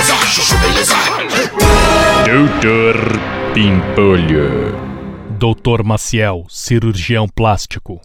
beleza, chuchu beleza. Doutor Pimpolho. Doutor Maciel, cirurgião plástico.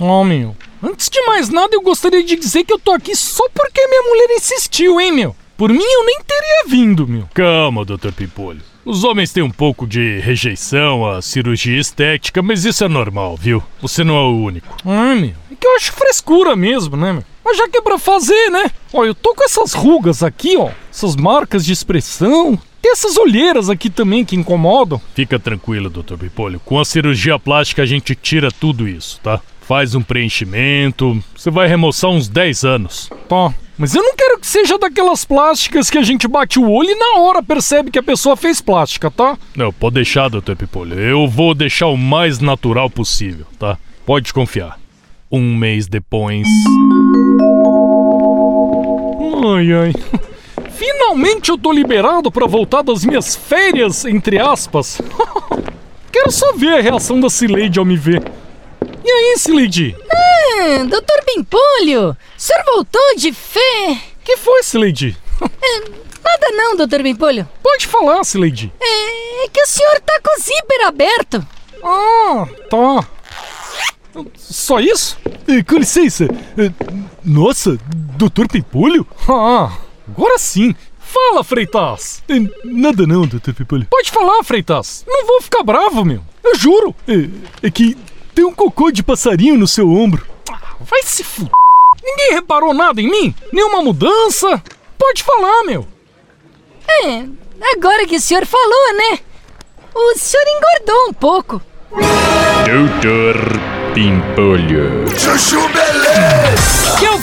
Oh, meu. Antes de mais nada, eu gostaria de dizer que eu tô aqui só porque minha mulher insistiu, hein, meu? Por mim, eu nem teria vindo, meu. Calma, Dr. Pimpolho. Os homens têm um pouco de rejeição à cirurgia estética, mas isso é normal, viu? Você não é o único. Ai, meu. É que eu acho frescura mesmo, né, meu? Mas já que é pra fazer, né? Ó, eu tô com essas rugas aqui, ó. Essas marcas de expressão. Tem essas olheiras aqui também que incomodam. Fica tranquilo, Dr. Pimpolho. Com a cirurgia plástica a gente tira tudo isso, tá? Faz um preenchimento. Você vai remoçar uns 10 anos. Tá. Mas eu não quero que seja daquelas plásticas que a gente bate o olho e na hora percebe que a pessoa fez plástica, tá? Não, pode deixar, Dr. Pipolho. Eu vou deixar o mais natural possível, tá? Pode confiar. Um mês depois. Ai, ai. Finalmente eu tô liberado pra voltar das minhas férias, entre aspas. Quero só ver a reação da Cileide ao me ver. E aí, Cileide? Ah, doutor Pimpolho, o senhor voltou de fé? Que foi, Cileide? É, nada não, doutor Pimpolho. Pode falar, Cileide. É, é que o senhor tá com o zíper aberto. Ah, tá. Só isso? Eh, Com licença. Eh, Nossa, doutor Pimpolho? Ah, agora sim. Fala, Freitas. Nada não, doutor Pimpolho. Pode falar, Freitas. Não vou ficar bravo, meu. Eu juro. É, é que tem um cocô de passarinho no seu ombro. Vai se f... Ninguém reparou nada em mim? Nenhuma mudança? Pode falar, meu. É, agora que o senhor falou, né? O senhor engordou um pouco. Doutor Pimpolho. Chuchu beleza.